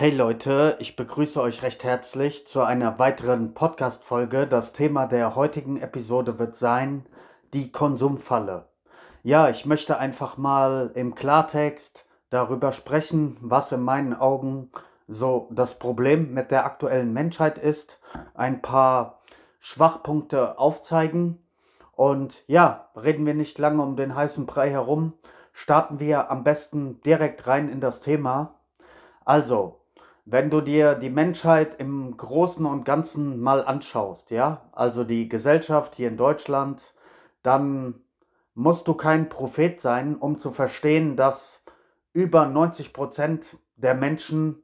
Hey Leute, ich begrüße euch recht herzlich zu einer weiteren Podcast-Folge. Das Thema der heutigen Episode wird sein die Konsumfalle. Ja, ich möchte einfach mal im Klartext darüber sprechen, was in meinen Augen so das Problem mit der aktuellen Menschheit ist, ein paar Schwachpunkte aufzeigen und ja, reden wir nicht lange um den heißen Brei herum, starten wir am besten direkt rein in das Thema. Also, wenn du dir die Menschheit im Großen und Ganzen mal anschaust, ja, also die Gesellschaft hier in Deutschland, dann musst du kein Prophet sein, um zu verstehen, dass über 90 Prozent der Menschen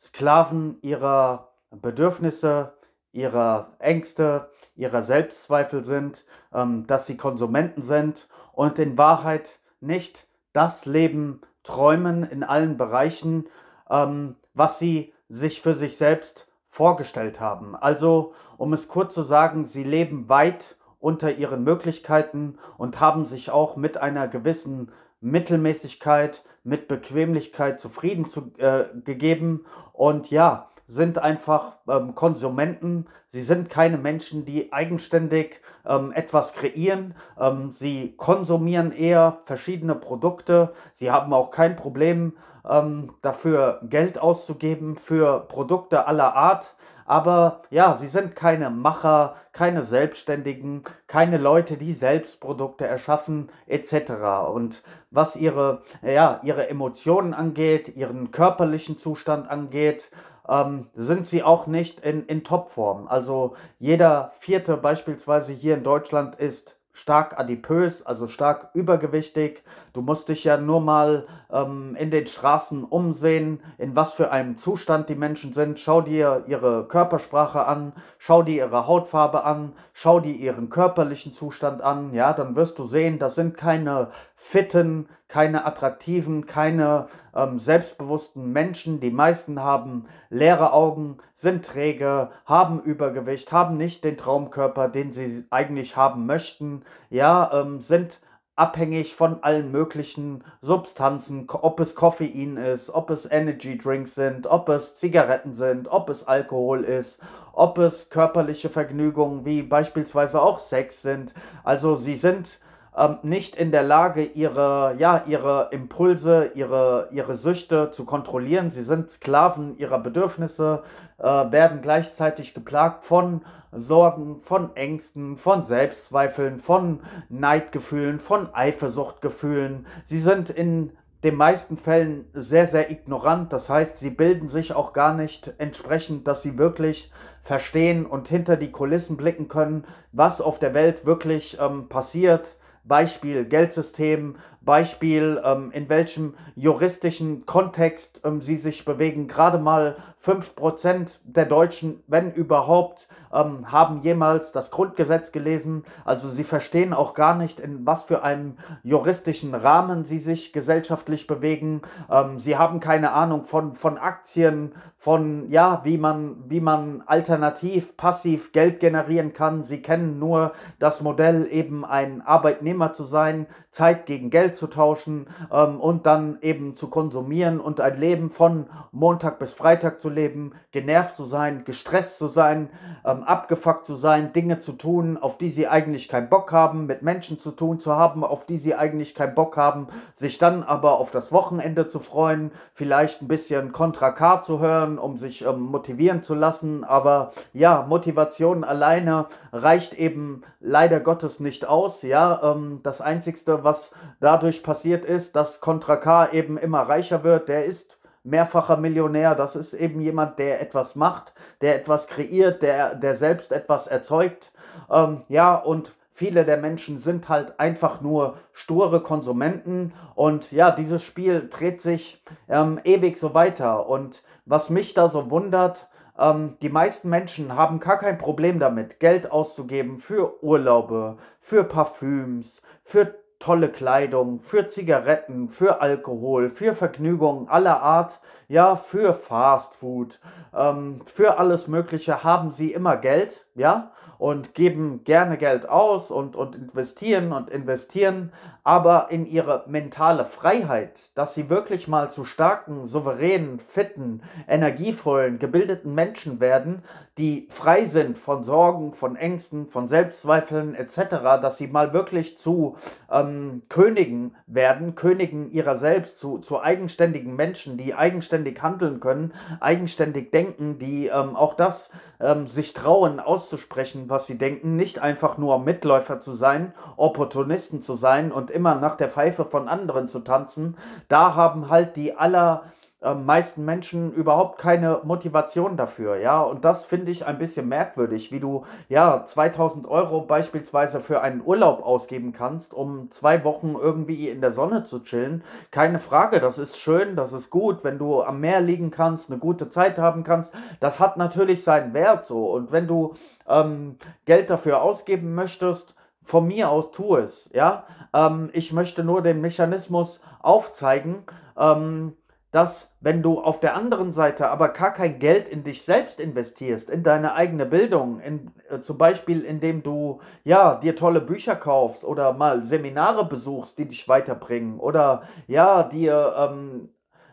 Sklaven ihrer Bedürfnisse, ihrer Ängste, ihrer Selbstzweifel sind, ähm, dass sie Konsumenten sind und in Wahrheit nicht das Leben träumen in allen Bereichen, ähm, was sie sich für sich selbst vorgestellt haben. Also, um es kurz zu sagen, sie leben weit unter ihren Möglichkeiten und haben sich auch mit einer gewissen Mittelmäßigkeit, mit Bequemlichkeit zufrieden zu, äh, gegeben. Und ja, sind einfach ähm, Konsumenten. Sie sind keine Menschen, die eigenständig ähm, etwas kreieren. Ähm, sie konsumieren eher verschiedene Produkte. Sie haben auch kein Problem ähm, dafür, Geld auszugeben für Produkte aller Art. Aber ja, sie sind keine Macher, keine Selbstständigen, keine Leute, die selbst Produkte erschaffen, etc. Und was ihre, ja, ihre Emotionen angeht, ihren körperlichen Zustand angeht, ähm, sind sie auch nicht in, in Topform. Also jeder vierte beispielsweise hier in Deutschland ist stark adipös, also stark übergewichtig. Du musst dich ja nur mal ähm, in den Straßen umsehen, in was für einem Zustand die Menschen sind. Schau dir ihre Körpersprache an, schau dir ihre Hautfarbe an, schau dir ihren körperlichen Zustand an. Ja, dann wirst du sehen, das sind keine fitten, keine attraktiven, keine ähm, selbstbewussten Menschen. Die meisten haben leere Augen, sind träge, haben Übergewicht, haben nicht den Traumkörper, den sie eigentlich haben möchten. Ja, ähm, sind abhängig von allen möglichen Substanzen, ob es Koffein ist, ob es Energy Drinks sind, ob es Zigaretten sind, ob es Alkohol ist, ob es körperliche Vergnügungen wie beispielsweise auch Sex sind. Also sie sind ähm, nicht in der Lage, ihre, ja, ihre Impulse, ihre, ihre Süchte zu kontrollieren. Sie sind Sklaven ihrer Bedürfnisse, äh, werden gleichzeitig geplagt von Sorgen, von Ängsten, von Selbstzweifeln, von Neidgefühlen, von Eifersuchtgefühlen. Sie sind in den meisten Fällen sehr, sehr ignorant. Das heißt, sie bilden sich auch gar nicht entsprechend, dass sie wirklich verstehen und hinter die Kulissen blicken können, was auf der Welt wirklich ähm, passiert Beispiel Geldsystem, Beispiel, ähm, in welchem juristischen Kontext ähm, sie sich bewegen. Gerade mal 5% der Deutschen, wenn überhaupt, ähm, haben jemals das Grundgesetz gelesen. Also sie verstehen auch gar nicht, in was für einem juristischen Rahmen sie sich gesellschaftlich bewegen. Ähm, sie haben keine Ahnung von, von Aktien, von, ja, wie man, wie man alternativ, passiv Geld generieren kann. Sie kennen nur das Modell, eben ein Arbeitnehmer zu sein, Zeit gegen Geld zu tauschen ähm, und dann eben zu konsumieren und ein Leben von Montag bis Freitag zu leben, genervt zu sein, gestresst zu sein, ähm, abgefuckt zu sein, Dinge zu tun, auf die sie eigentlich keinen Bock haben, mit Menschen zu tun zu haben, auf die sie eigentlich keinen Bock haben, sich dann aber auf das Wochenende zu freuen, vielleicht ein bisschen Contra K zu hören, um sich ähm, motivieren zu lassen. Aber ja, Motivation alleine reicht eben leider Gottes nicht aus. Ja, ähm, das Einzigste, was dadurch passiert ist, dass Contra K eben immer reicher wird. Der ist mehrfacher Millionär. Das ist eben jemand, der etwas macht, der etwas kreiert, der, der selbst etwas erzeugt. Ähm, ja, und viele der Menschen sind halt einfach nur sture Konsumenten. Und ja, dieses Spiel dreht sich ähm, ewig so weiter. Und was mich da so wundert, ähm, die meisten Menschen haben gar kein Problem damit, Geld auszugeben für Urlaube, für Parfüms, für tolle Kleidung, für Zigaretten, für Alkohol, für Vergnügungen aller Art, ja, für Fast Food, ähm, für alles Mögliche haben sie immer Geld, ja, und geben gerne Geld aus und, und investieren und investieren, aber in ihre mentale Freiheit, dass sie wirklich mal zu starken, souveränen, fitten, energievollen, gebildeten Menschen werden, die frei sind von Sorgen, von Ängsten, von Selbstzweifeln etc., dass sie mal wirklich zu ähm, Königen werden, Königen ihrer selbst, zu, zu eigenständigen Menschen, die eigenständig handeln können, eigenständig denken, die ähm, auch das ähm, sich trauen auszusprechen, was sie denken, nicht einfach nur Mitläufer zu sein, Opportunisten zu sein und immer nach der Pfeife von anderen zu tanzen. Da haben halt die aller äh, meisten Menschen überhaupt keine Motivation dafür, ja. Und das finde ich ein bisschen merkwürdig, wie du ja 2000 Euro beispielsweise für einen Urlaub ausgeben kannst, um zwei Wochen irgendwie in der Sonne zu chillen. Keine Frage, das ist schön, das ist gut, wenn du am Meer liegen kannst, eine gute Zeit haben kannst. Das hat natürlich seinen Wert so. Und wenn du ähm, Geld dafür ausgeben möchtest, von mir aus tu es, ja. Ähm, ich möchte nur den Mechanismus aufzeigen. Ähm, dass wenn du auf der anderen Seite aber gar kein Geld in dich selbst investierst, in deine eigene Bildung, in, äh, zum Beispiel indem du ja dir tolle Bücher kaufst oder mal Seminare besuchst, die dich weiterbringen oder ja dir ähm,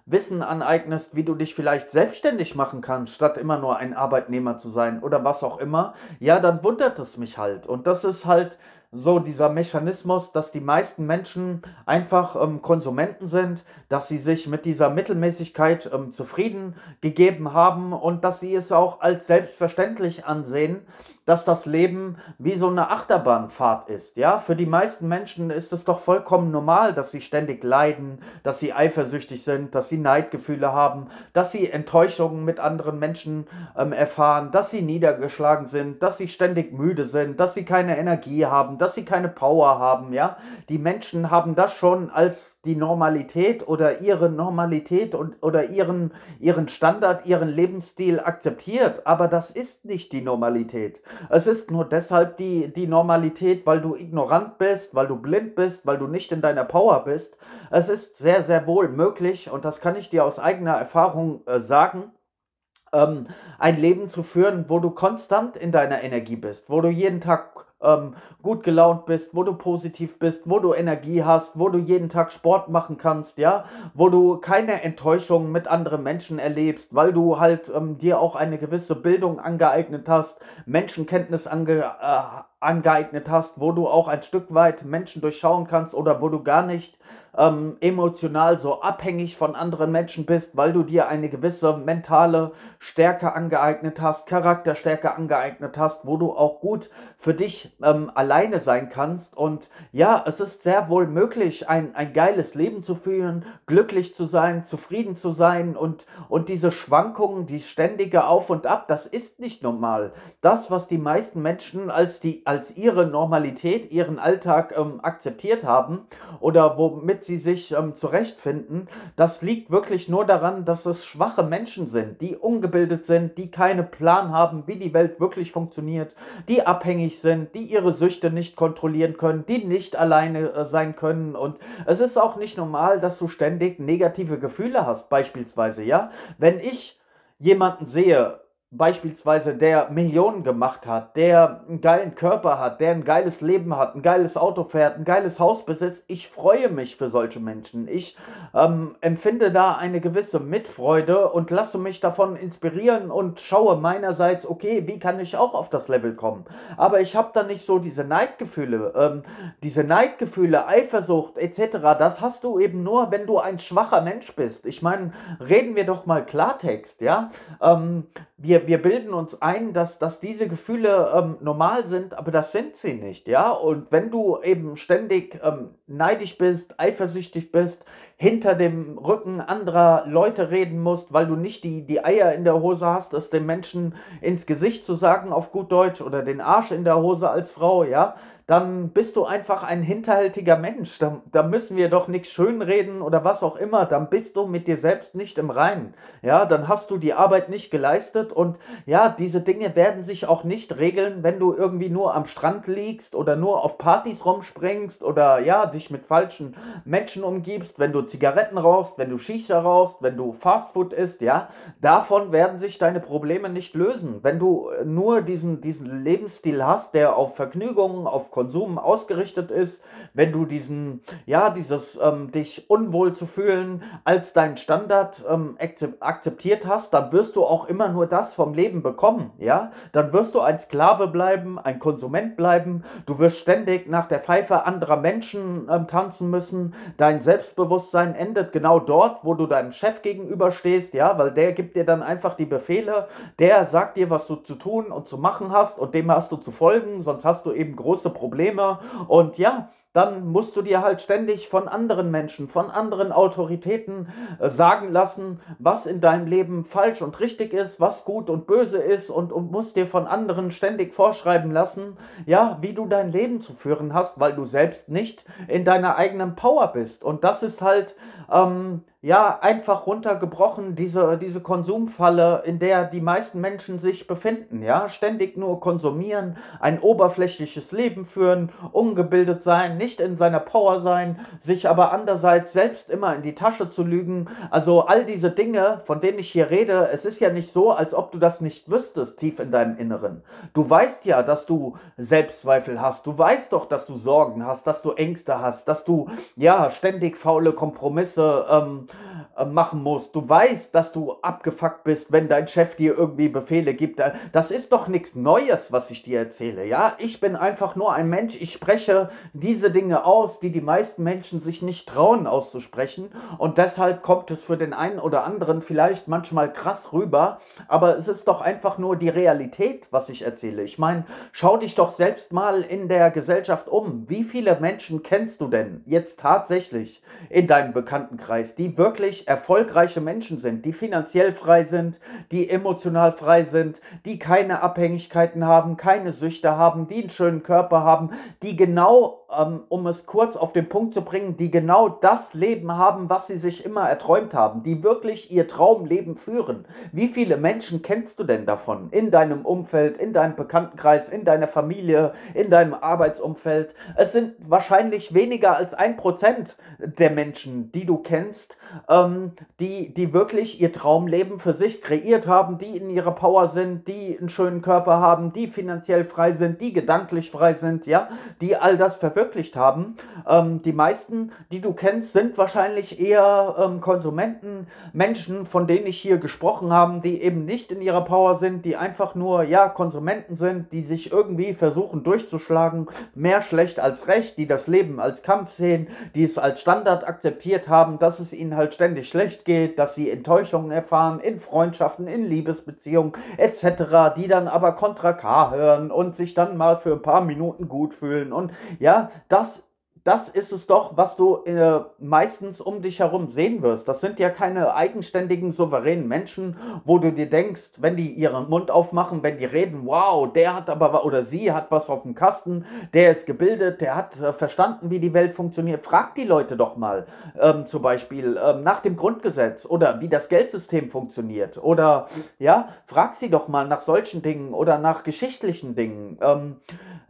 Wissen aneignest, wie du dich vielleicht selbstständig machen kannst, statt immer nur ein Arbeitnehmer zu sein oder was auch immer, ja, dann wundert es mich halt. Und das ist halt so dieser Mechanismus, dass die meisten Menschen einfach ähm, Konsumenten sind, dass sie sich mit dieser Mittelmäßigkeit ähm, zufrieden gegeben haben und dass sie es auch als selbstverständlich ansehen, dass das Leben wie so eine Achterbahnfahrt ist. Ja, für die meisten Menschen ist es doch vollkommen normal, dass sie ständig leiden, dass sie eifersüchtig sind, dass sie Neidgefühle haben, dass sie Enttäuschungen mit anderen Menschen ähm, erfahren, dass sie niedergeschlagen sind, dass sie ständig müde sind, dass sie keine Energie haben, dass sie keine Power haben. Ja, die Menschen haben das schon als die Normalität oder ihre Normalität und, oder ihren, ihren Standard, ihren Lebensstil akzeptiert. Aber das ist nicht die Normalität. Es ist nur deshalb die, die Normalität, weil du ignorant bist, weil du blind bist, weil du nicht in deiner Power bist. Es ist sehr, sehr wohl möglich, und das kann ich dir aus eigener Erfahrung äh, sagen, ähm, ein Leben zu führen, wo du konstant in deiner Energie bist, wo du jeden Tag ähm, gut gelaunt bist, wo du positiv bist, wo du Energie hast, wo du jeden Tag Sport machen kannst, ja, wo du keine Enttäuschungen mit anderen Menschen erlebst, weil du halt ähm, dir auch eine gewisse Bildung angeeignet hast, Menschenkenntnis ange, äh, angeeignet hast, wo du auch ein Stück weit Menschen durchschauen kannst oder wo du gar nicht ähm, emotional so abhängig von anderen Menschen bist, weil du dir eine gewisse mentale Stärke angeeignet hast, Charakterstärke angeeignet hast, wo du auch gut für dich ähm, alleine sein kannst. Und ja, es ist sehr wohl möglich, ein, ein geiles Leben zu führen, glücklich zu sein, zufrieden zu sein und, und diese Schwankungen, die ständige Auf und Ab, das ist nicht normal. Das, was die meisten Menschen als, die, als ihre Normalität, ihren Alltag ähm, akzeptiert haben oder womit sie sich ähm, zurechtfinden, das liegt wirklich nur daran, dass es schwache Menschen sind, die ungebildet sind, die keinen Plan haben, wie die Welt wirklich funktioniert, die abhängig sind, die ihre Süchte nicht kontrollieren können, die nicht alleine äh, sein können. Und es ist auch nicht normal, dass du ständig negative Gefühle hast, beispielsweise, ja. Wenn ich jemanden sehe, beispielsweise der Millionen gemacht hat, der einen geilen Körper hat, der ein geiles Leben hat, ein geiles Auto fährt, ein geiles Haus besitzt, ich freue mich für solche Menschen. Ich ähm, empfinde da eine gewisse Mitfreude und lasse mich davon inspirieren und schaue meinerseits, okay, wie kann ich auch auf das Level kommen? Aber ich habe da nicht so diese Neidgefühle, ähm, diese Neidgefühle, Eifersucht etc. Das hast du eben nur, wenn du ein schwacher Mensch bist. Ich meine, reden wir doch mal Klartext, ja? Ähm, wir, wir bilden uns ein, dass, dass diese Gefühle ähm, normal sind, aber das sind sie nicht, ja. Und wenn du eben ständig ähm, neidisch bist, eifersüchtig bist, hinter dem Rücken anderer Leute reden musst, weil du nicht die, die Eier in der Hose hast, es den Menschen ins Gesicht zu sagen auf gut Deutsch oder den Arsch in der Hose als Frau, ja, dann bist du einfach ein hinterhältiger Mensch. Da, da müssen wir doch nichts schönreden oder was auch immer. Dann bist du mit dir selbst nicht im Reinen. Ja, dann hast du die Arbeit nicht geleistet und ja, diese Dinge werden sich auch nicht regeln, wenn du irgendwie nur am Strand liegst oder nur auf Partys rumspringst oder ja, dich mit falschen Menschen umgibst, wenn du Zigaretten rauchst, wenn du Shisha rauchst, wenn du Fastfood isst, ja, davon werden sich deine Probleme nicht lösen. Wenn du äh, nur diesen, diesen Lebensstil hast, der auf Vergnügungen, auf Konsum ausgerichtet ist, wenn du diesen, ja, dieses ähm, dich unwohl zu fühlen als dein Standard ähm, akzeptiert hast, dann wirst du auch immer nur das vom Leben bekommen, ja. Dann wirst du ein Sklave bleiben, ein Konsument bleiben, du wirst ständig nach der Pfeife anderer Menschen ähm, tanzen müssen, dein Selbstbewusstsein endet genau dort, wo du deinem Chef gegenüberstehst, ja, weil der gibt dir dann einfach die Befehle, der sagt dir, was du zu tun und zu machen hast und dem hast du zu folgen, sonst hast du eben große Probleme. Und ja, dann musst du dir halt ständig von anderen Menschen, von anderen Autoritäten äh, sagen lassen, was in deinem Leben falsch und richtig ist, was gut und böse ist und, und musst dir von anderen ständig vorschreiben lassen, ja, wie du dein Leben zu führen hast, weil du selbst nicht in deiner eigenen Power bist. Und das ist halt, ähm, ja, einfach runtergebrochen, diese, diese Konsumfalle, in der die meisten Menschen sich befinden, ja, ständig nur konsumieren, ein oberflächliches Leben führen, ungebildet sein, nicht in seiner Power sein, sich aber andererseits selbst immer in die Tasche zu lügen, also all diese Dinge, von denen ich hier rede, es ist ja nicht so, als ob du das nicht wüsstest, tief in deinem Inneren. Du weißt ja, dass du Selbstzweifel hast, du weißt doch, dass du Sorgen hast, dass du Ängste hast, dass du, ja, ständig faule Kompromisse, ähm, äh, machen musst. Du weißt, dass du abgefuckt bist, wenn dein Chef dir irgendwie Befehle gibt. Äh, das ist doch nichts Neues, was ich dir erzähle. Ja, ich bin einfach nur ein Mensch. Ich spreche diese Dinge aus, die die meisten Menschen sich nicht trauen auszusprechen. Und deshalb kommt es für den einen oder anderen vielleicht manchmal krass rüber. Aber es ist doch einfach nur die Realität, was ich erzähle. Ich meine, schau dich doch selbst mal in der Gesellschaft um. Wie viele Menschen kennst du denn jetzt tatsächlich in deinem Bekanntenkreis, die wirklich erfolgreiche Menschen sind, die finanziell frei sind, die emotional frei sind, die keine Abhängigkeiten haben, keine Süchte haben, die einen schönen Körper haben, die genau um es kurz auf den Punkt zu bringen, die genau das Leben haben, was sie sich immer erträumt haben, die wirklich ihr Traumleben führen. Wie viele Menschen kennst du denn davon in deinem Umfeld, in deinem Bekanntenkreis, in deiner Familie, in deinem Arbeitsumfeld? Es sind wahrscheinlich weniger als ein Prozent der Menschen, die du kennst, ähm, die, die wirklich ihr Traumleben für sich kreiert haben, die in ihrer Power sind, die einen schönen Körper haben, die finanziell frei sind, die gedanklich frei sind, ja, die all das verwirklichen verwirklicht haben. Ähm, die meisten, die du kennst, sind wahrscheinlich eher ähm, Konsumenten, Menschen, von denen ich hier gesprochen habe, die eben nicht in ihrer Power sind, die einfach nur, ja, Konsumenten sind, die sich irgendwie versuchen durchzuschlagen, mehr schlecht als recht, die das Leben als Kampf sehen, die es als Standard akzeptiert haben, dass es ihnen halt ständig schlecht geht, dass sie Enttäuschungen erfahren in Freundschaften, in Liebesbeziehungen etc., die dann aber Kontra K hören und sich dann mal für ein paar Minuten gut fühlen und ja, das das ist es doch, was du äh, meistens um dich herum sehen wirst. Das sind ja keine eigenständigen, souveränen Menschen, wo du dir denkst, wenn die ihren Mund aufmachen, wenn die reden, wow, der hat aber oder sie hat was auf dem Kasten, der ist gebildet, der hat äh, verstanden, wie die Welt funktioniert. Frag die Leute doch mal, ähm, zum Beispiel ähm, nach dem Grundgesetz oder wie das Geldsystem funktioniert oder ja, frag sie doch mal nach solchen Dingen oder nach geschichtlichen Dingen. Ähm,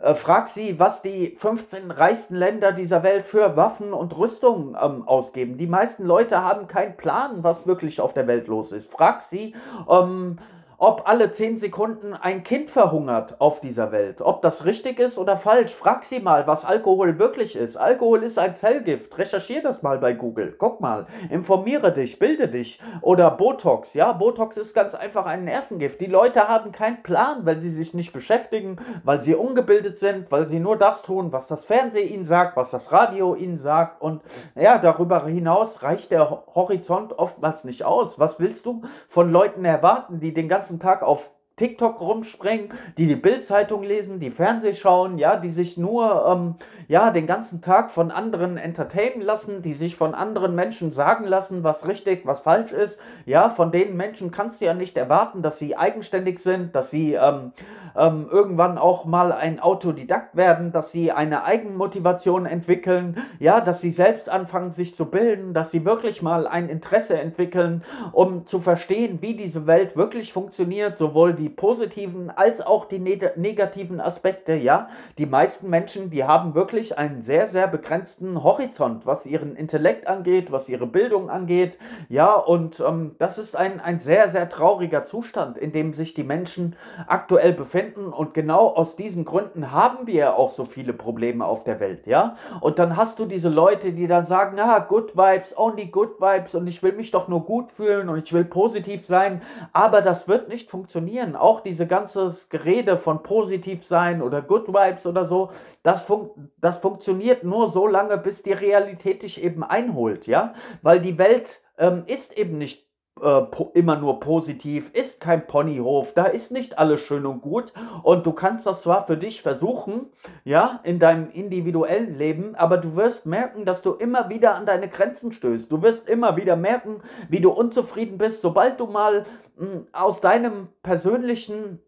äh, frag sie, was die 15 reichsten Länder, die dieser Welt für Waffen und Rüstung ähm, ausgeben. Die meisten Leute haben keinen Plan, was wirklich auf der Welt los ist. Frag sie, ähm, ob alle zehn Sekunden ein Kind verhungert auf dieser Welt. Ob das richtig ist oder falsch. Frag sie mal, was Alkohol wirklich ist. Alkohol ist ein Zellgift. Recherchier das mal bei Google. Guck mal. Informiere dich, bilde dich. Oder Botox. Ja, Botox ist ganz einfach ein Nervengift. Die Leute haben keinen Plan, weil sie sich nicht beschäftigen, weil sie ungebildet sind, weil sie nur das tun, was das Fernsehen ihnen sagt, was das Radio ihnen sagt. Und ja, darüber hinaus reicht der Horizont oftmals nicht aus. Was willst du von Leuten erwarten, die den ganzen ganzen Tag auf TikTok rumspringen, die die Bildzeitung lesen, die Fernseh schauen, ja, die sich nur ähm, ja den ganzen Tag von anderen entertainen lassen, die sich von anderen Menschen sagen lassen, was richtig, was falsch ist. Ja, von den Menschen kannst du ja nicht erwarten, dass sie eigenständig sind, dass sie ähm, ähm, irgendwann auch mal ein Autodidakt werden, dass sie eine Eigenmotivation entwickeln, ja, dass sie selbst anfangen, sich zu bilden, dass sie wirklich mal ein Interesse entwickeln, um zu verstehen, wie diese Welt wirklich funktioniert, sowohl die die positiven als auch die negativen Aspekte, ja. Die meisten Menschen, die haben wirklich einen sehr, sehr begrenzten Horizont, was ihren Intellekt angeht, was ihre Bildung angeht, ja. Und ähm, das ist ein, ein sehr, sehr trauriger Zustand, in dem sich die Menschen aktuell befinden. Und genau aus diesen Gründen haben wir auch so viele Probleme auf der Welt, ja. Und dann hast du diese Leute, die dann sagen, ja, good vibes, only good vibes und ich will mich doch nur gut fühlen und ich will positiv sein, aber das wird nicht funktionieren. Auch diese ganze Gerede von positiv sein oder Good Vibes oder so, das, fun das funktioniert nur so lange, bis die Realität dich eben einholt, ja, weil die Welt ähm, ist eben nicht äh, immer nur positiv, ist kein Ponyhof, da ist nicht alles schön und gut und du kannst das zwar für dich versuchen, ja, in deinem individuellen Leben, aber du wirst merken, dass du immer wieder an deine Grenzen stößt. Du wirst immer wieder merken, wie du unzufrieden bist, sobald du mal mh, hm, aus deinem persönlichen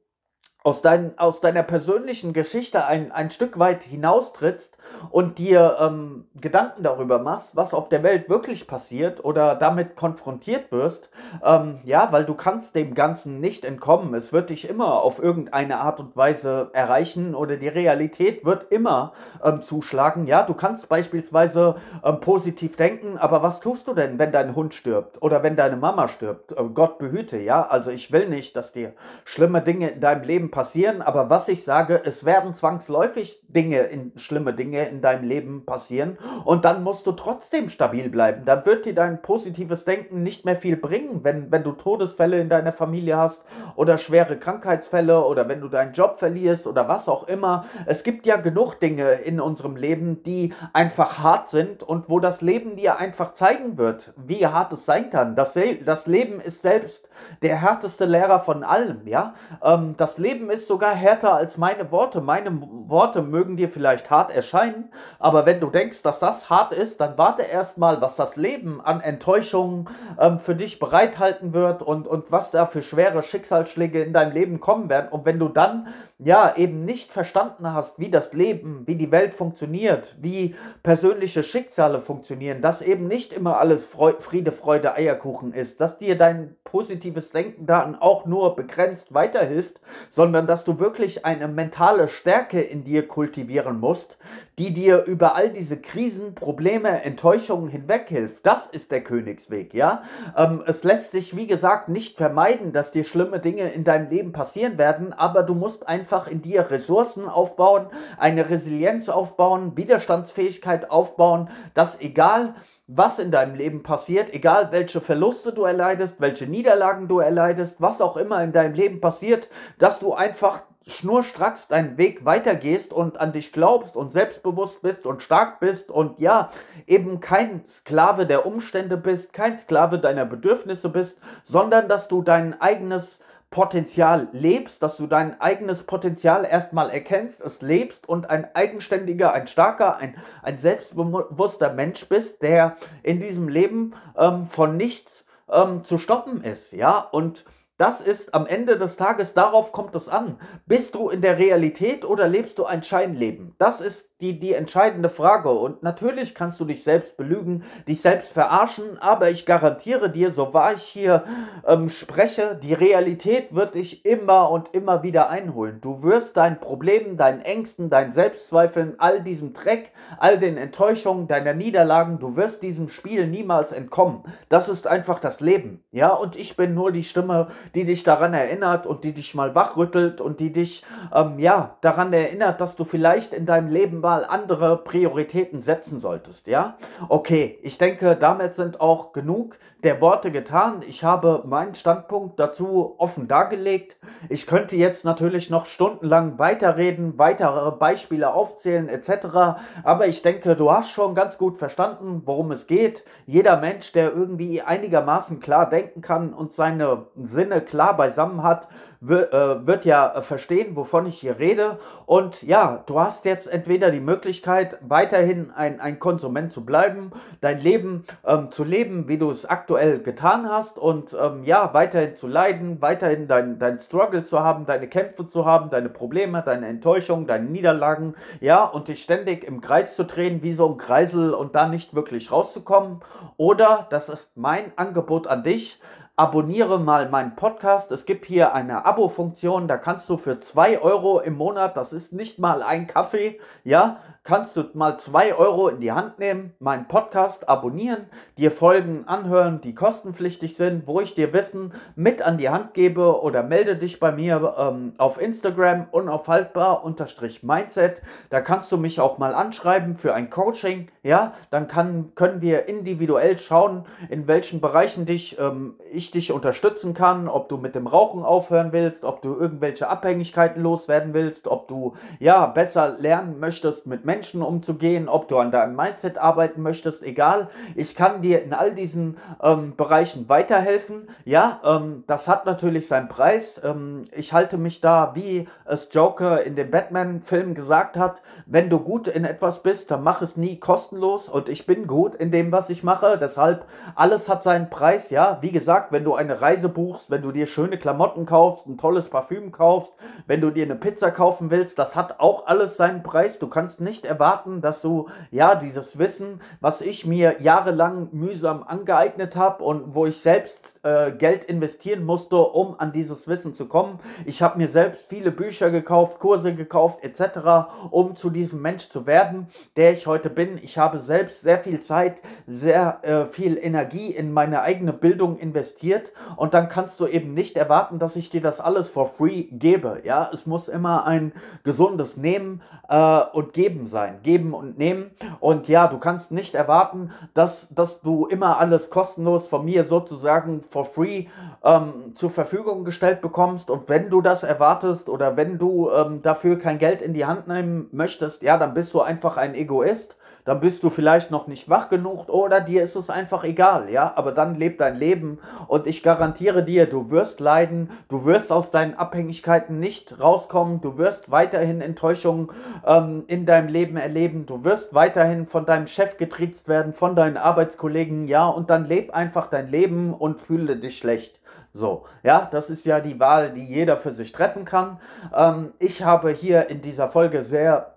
aus, dein, aus deiner persönlichen Geschichte ein, ein Stück weit hinaustrittst und dir ähm, Gedanken darüber machst, was auf der Welt wirklich passiert oder damit konfrontiert wirst, ähm, ja, weil du kannst dem Ganzen nicht entkommen. Es wird dich immer auf irgendeine Art und Weise erreichen oder die Realität wird immer ähm, zuschlagen. Ja, du kannst beispielsweise ähm, positiv denken, aber was tust du denn, wenn dein Hund stirbt oder wenn deine Mama stirbt? Äh, Gott behüte, ja. Also ich will nicht, dass dir schlimme Dinge in deinem Leben passieren, aber was ich sage, es werden zwangsläufig Dinge, in, schlimme Dinge in deinem Leben passieren und dann musst du trotzdem stabil bleiben. Dann wird dir dein positives Denken nicht mehr viel bringen, wenn, wenn du Todesfälle in deiner Familie hast oder schwere Krankheitsfälle oder wenn du deinen Job verlierst oder was auch immer. Es gibt ja genug Dinge in unserem Leben, die einfach hart sind und wo das Leben dir einfach zeigen wird, wie hart es sein kann. Das, das Leben ist selbst der härteste Lehrer von allem, ja. Ähm, das Leben Leben ist sogar härter als meine Worte. Meine Worte mögen dir vielleicht hart erscheinen, aber wenn du denkst, dass das hart ist, dann warte erstmal, was das Leben an Enttäuschungen ähm, für dich bereithalten wird und, und was da für schwere Schicksalsschläge in deinem Leben kommen werden. Und wenn du dann ja eben nicht verstanden hast, wie das Leben, wie die Welt funktioniert, wie persönliche Schicksale funktionieren, dass eben nicht immer alles Friede, Freude, Eierkuchen ist, dass dir dein positives Denken dann auch nur begrenzt weiterhilft, sondern dass du wirklich eine mentale Stärke in dir kultivieren musst, die dir über all diese Krisen, Probleme, Enttäuschungen hinweg hilft. Das ist der Königsweg, ja. Ähm, es lässt sich, wie gesagt, nicht vermeiden, dass dir schlimme Dinge in deinem Leben passieren werden, aber du musst einfach in dir Ressourcen aufbauen, eine Resilienz aufbauen, Widerstandsfähigkeit aufbauen, dass egal, was in deinem Leben passiert, egal welche Verluste du erleidest, welche Niederlagen du erleidest, was auch immer in deinem Leben passiert, dass du einfach schnurstracks deinen Weg weitergehst und an dich glaubst und selbstbewusst bist und stark bist und ja, eben kein Sklave der Umstände bist, kein Sklave deiner Bedürfnisse bist, sondern dass du dein eigenes Potenzial lebst, dass du dein eigenes Potenzial erstmal erkennst, es lebst und ein eigenständiger, ein starker, ein, ein selbstbewusster Mensch bist, der in diesem Leben ähm, von nichts ähm, zu stoppen ist, ja, und das ist am Ende des Tages, darauf kommt es an. Bist du in der Realität oder lebst du ein Scheinleben? Das ist die, die entscheidende Frage. Und natürlich kannst du dich selbst belügen, dich selbst verarschen, aber ich garantiere dir, so wahr ich hier ähm, spreche, die Realität wird dich immer und immer wieder einholen. Du wirst deinen Problemen, deinen Ängsten, deinen Selbstzweifeln, all diesem Dreck, all den Enttäuschungen, deiner Niederlagen, du wirst diesem Spiel niemals entkommen. Das ist einfach das Leben. Ja, und ich bin nur die Stimme, die dich daran erinnert und die dich mal wachrüttelt und die dich, ähm, ja, daran erinnert, dass du vielleicht in deinem Leben mal andere Prioritäten setzen solltest, ja? Okay, ich denke, damit sind auch genug der Worte getan. Ich habe meinen Standpunkt dazu offen dargelegt. Ich könnte jetzt natürlich noch stundenlang weiterreden, weitere Beispiele aufzählen etc. Aber ich denke, du hast schon ganz gut verstanden, worum es geht. Jeder Mensch, der irgendwie einigermaßen klar denken kann und seine Sinne klar beisammen hat, äh, wird ja verstehen, wovon ich hier rede. Und ja, du hast jetzt entweder die Möglichkeit, weiterhin ein, ein Konsument zu bleiben, dein Leben ähm, zu leben, wie du es aktuell getan hast und ähm, ja, weiterhin zu leiden, weiterhin dein, dein Struggle zu haben, deine Kämpfe zu haben, deine Probleme, deine Enttäuschungen, deine Niederlagen, ja, und dich ständig im Kreis zu drehen, wie so ein Kreisel und da nicht wirklich rauszukommen. Oder, das ist mein Angebot an dich, abonniere mal meinen Podcast. Es gibt hier eine Abo-Funktion, da kannst du für 2 Euro im Monat, das ist nicht mal ein Kaffee, ja, kannst du mal 2 Euro in die Hand nehmen, meinen Podcast abonnieren, dir Folgen anhören, die kostenpflichtig sind, wo ich dir Wissen mit an die Hand gebe oder melde dich bei mir ähm, auf Instagram unaufhaltbar-mindset. Da kannst du mich auch mal anschreiben für ein Coaching, ja, dann kann, können wir individuell schauen, in welchen Bereichen dich, ähm, ich dich unterstützen kann, ob du mit dem Rauchen aufhören willst, ob du irgendwelche Abhängigkeiten loswerden willst, ob du ja besser lernen möchtest mit Menschen Menschen umzugehen, ob du an deinem Mindset arbeiten möchtest, egal. Ich kann dir in all diesen ähm, Bereichen weiterhelfen. Ja, ähm, das hat natürlich seinen Preis. Ähm, ich halte mich da, wie es Joker in dem Batman-Film gesagt hat, wenn du gut in etwas bist, dann mach es nie kostenlos. Und ich bin gut in dem, was ich mache. Deshalb, alles hat seinen Preis. Ja, wie gesagt, wenn du eine Reise buchst, wenn du dir schöne Klamotten kaufst, ein tolles Parfüm kaufst, wenn du dir eine Pizza kaufen willst, das hat auch alles seinen Preis. Du kannst nicht erwarten, dass du ja dieses Wissen, was ich mir jahrelang mühsam angeeignet habe und wo ich selbst äh, Geld investieren musste, um an dieses Wissen zu kommen. Ich habe mir selbst viele Bücher gekauft, Kurse gekauft etc., um zu diesem Mensch zu werden, der ich heute bin. Ich habe selbst sehr viel Zeit, sehr äh, viel Energie in meine eigene Bildung investiert und dann kannst du eben nicht erwarten, dass ich dir das alles for free gebe. Ja, es muss immer ein gesundes Nehmen äh, und Geben sein sein. Geben und nehmen. Und ja, du kannst nicht erwarten, dass, dass du immer alles kostenlos von mir sozusagen for free ähm, zur Verfügung gestellt bekommst. Und wenn du das erwartest oder wenn du ähm, dafür kein Geld in die Hand nehmen möchtest, ja, dann bist du einfach ein Egoist dann bist du vielleicht noch nicht wach genug oder dir ist es einfach egal, ja, aber dann lebt dein Leben und ich garantiere dir, du wirst leiden, du wirst aus deinen Abhängigkeiten nicht rauskommen, du wirst weiterhin Enttäuschungen ähm, in deinem Leben erleben, du wirst weiterhin von deinem Chef getriezt werden, von deinen Arbeitskollegen, ja, und dann leb einfach dein Leben und fühle dich schlecht. So, ja, das ist ja die Wahl, die jeder für sich treffen kann. Ähm, ich habe hier in dieser Folge sehr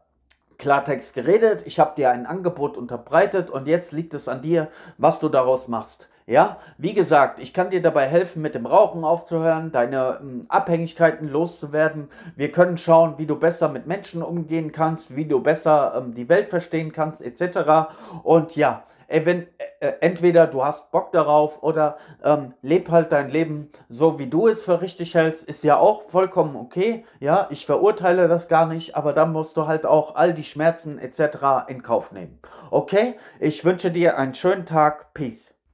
Klartext geredet, ich habe dir ein Angebot unterbreitet und jetzt liegt es an dir, was du daraus machst. Ja, wie gesagt, ich kann dir dabei helfen, mit dem Rauchen aufzuhören, deine ähm, Abhängigkeiten loszuwerden. Wir können schauen, wie du besser mit Menschen umgehen kannst, wie du besser ähm, die Welt verstehen kannst, etc. Und ja, entweder du hast Bock darauf oder ähm, leb halt dein Leben so, wie du es für richtig hältst, ist ja auch vollkommen okay. Ja, ich verurteile das gar nicht, aber dann musst du halt auch all die Schmerzen etc. in Kauf nehmen. Okay, ich wünsche dir einen schönen Tag. Peace.